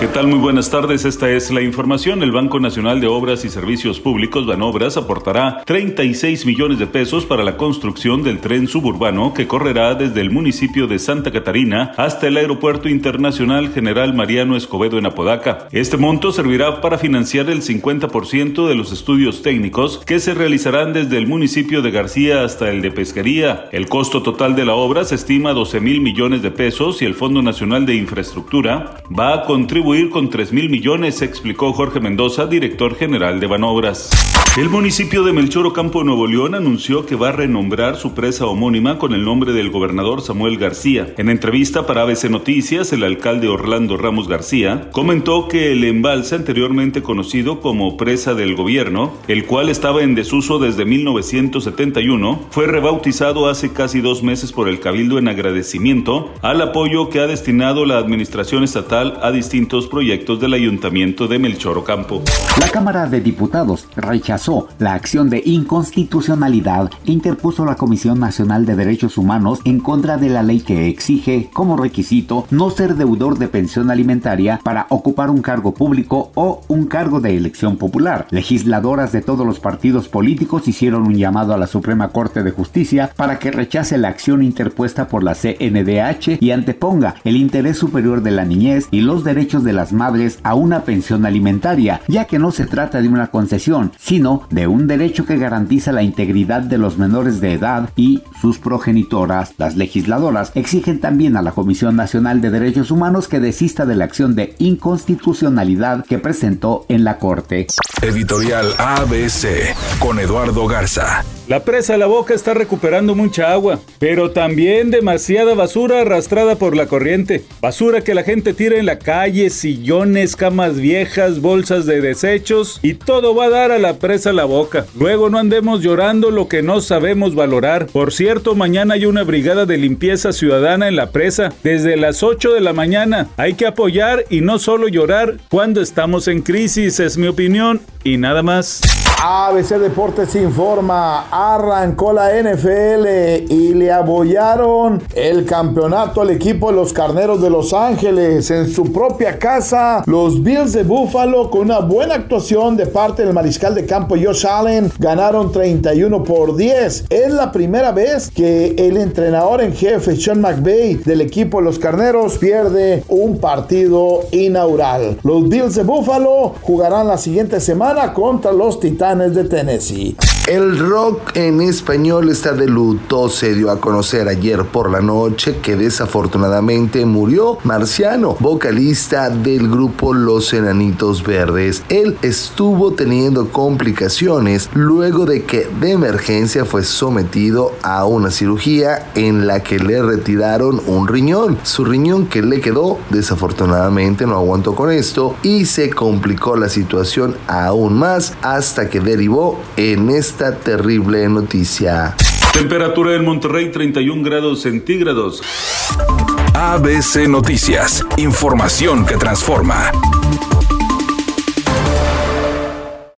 ¿Qué tal? Muy buenas tardes. Esta es la información. El Banco Nacional de Obras y Servicios Públicos, Banobras, aportará 36 millones de pesos para la construcción del tren suburbano que correrá desde el municipio de Santa Catarina hasta el Aeropuerto Internacional General Mariano Escobedo en Apodaca. Este monto servirá para financiar el 50% de los estudios técnicos que se realizarán desde el municipio de García hasta el de Pesquería. El costo total de la obra se estima a 12 mil millones de pesos y el Fondo Nacional de Infraestructura va a contribuir con 3 mil millones, explicó Jorge Mendoza, director general de Banobras. El municipio de Melchor Ocampo, Nuevo León, anunció que va a renombrar su presa homónima con el nombre del gobernador Samuel García. En entrevista para ABC Noticias, el alcalde Orlando Ramos García comentó que el embalse anteriormente conocido como presa del gobierno, el cual estaba en desuso desde 1971, fue rebautizado hace casi dos meses por el Cabildo en agradecimiento al apoyo que ha destinado la administración estatal a distintos proyectos del ayuntamiento de Melchor Ocampo. La Cámara de Diputados rechazó la acción de inconstitucionalidad que interpuso la Comisión Nacional de Derechos Humanos en contra de la ley que exige como requisito no ser deudor de pensión alimentaria para ocupar un cargo público o un cargo de elección popular. Legisladoras de todos los partidos políticos hicieron un llamado a la Suprema Corte de Justicia para que rechace la acción interpuesta por la CNDH y anteponga el interés superior de la niñez y los derechos de las madres a una pensión alimentaria, ya que no se trata de una concesión, sino de un derecho que garantiza la integridad de los menores de edad y sus progenitoras. Las legisladoras exigen también a la Comisión Nacional de Derechos Humanos que desista de la acción de inconstitucionalidad que presentó en la Corte. Editorial ABC con Eduardo Garza. La presa La Boca está recuperando mucha agua, pero también demasiada basura arrastrada por la corriente. Basura que la gente tira en la calle, sillones, camas viejas, bolsas de desechos y todo va a dar a la presa La Boca. Luego no andemos llorando lo que no sabemos valorar. Por cierto, mañana hay una brigada de limpieza ciudadana en la presa desde las 8 de la mañana. Hay que apoyar y no solo llorar cuando estamos en crisis, es mi opinión y nada más. ABC Deportes informa, arrancó la NFL y le abollaron el campeonato al equipo de los Carneros de Los Ángeles en su propia casa. Los Bills de Buffalo con una buena actuación de parte del mariscal de campo Josh Allen ganaron 31 por 10. Es la primera vez que el entrenador en jefe Sean McVay del equipo de los Carneros pierde un partido inaugural. Los Bills de Buffalo jugarán la siguiente semana contra los Titanes de Tennessee. El rock en español está de luto. Se dio a conocer ayer por la noche que desafortunadamente murió Marciano, vocalista del grupo Los Enanitos Verdes. Él estuvo teniendo complicaciones luego de que de emergencia fue sometido a una cirugía en la que le retiraron un riñón. Su riñón que le quedó desafortunadamente no aguantó con esto y se complicó la situación aún más hasta que derivó en esta terrible noticia. Temperatura en Monterrey 31 grados centígrados. ABC Noticias, información que transforma.